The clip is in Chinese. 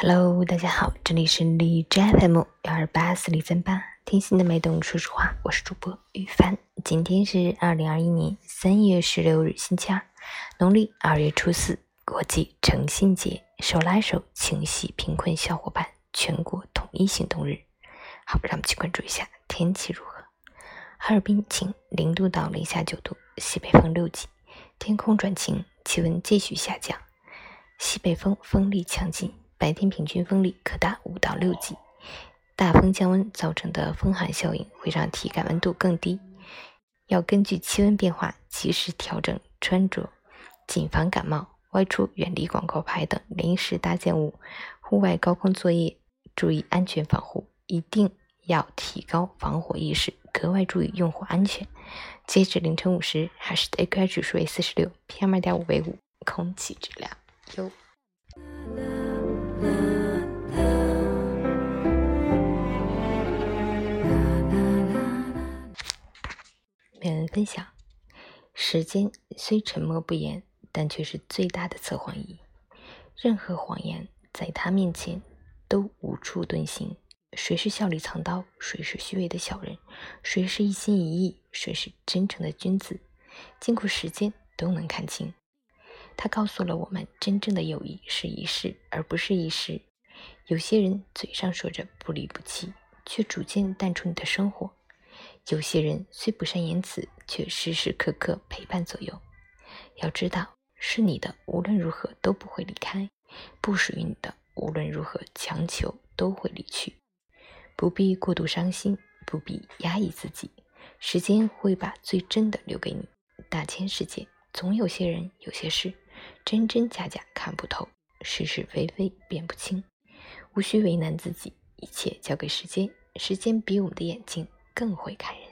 Hello，大家好，这里是荔枝 FM 幺二八四零三八，听心的脉动，说实话，我是主播玉帆。今天是二零二一年三月十六日，星期二，农历二月初四，国际诚信节，手拉手情系贫困小伙伴全国统一行动日。好，让我们去关注一下天气如何。哈尔滨晴，零度到零下九度，西北风六级，天空转晴，气温继续下降，西北风风力强劲。白天平均风力可达五到六级，大风降温造成的风寒效应会让体感温度更低，要根据气温变化及时调整穿着，谨防感冒。外出远离广告牌等临时搭建物，户外高空作业注意安全防护，一定要提高防火意识，格外注意用火安全。截止凌晨五时，海市的 AQI 指数为四十六，PM 二点五为五，空气质量优。每人分享：时间虽沉默不言，但却是最大的测谎仪。任何谎言在他面前都无处遁形。谁是笑里藏刀？谁是虚伪的小人？谁是一心一意？谁是真诚的君子？经过时间都能看清。他告诉了我们，真正的友谊是一世，而不是一时。有些人嘴上说着不离不弃，却逐渐淡出你的生活；有些人虽不善言辞，却时时刻刻陪伴左右。要知道，是你的，无论如何都不会离开；不属于你的，无论如何强求都会离去。不必过度伤心，不必压抑自己，时间会把最真的留给你。大千世界，总有些人，有些事。真真假假看不透，是是非非辨不清，无需为难自己，一切交给时间，时间比我们的眼睛更会看人。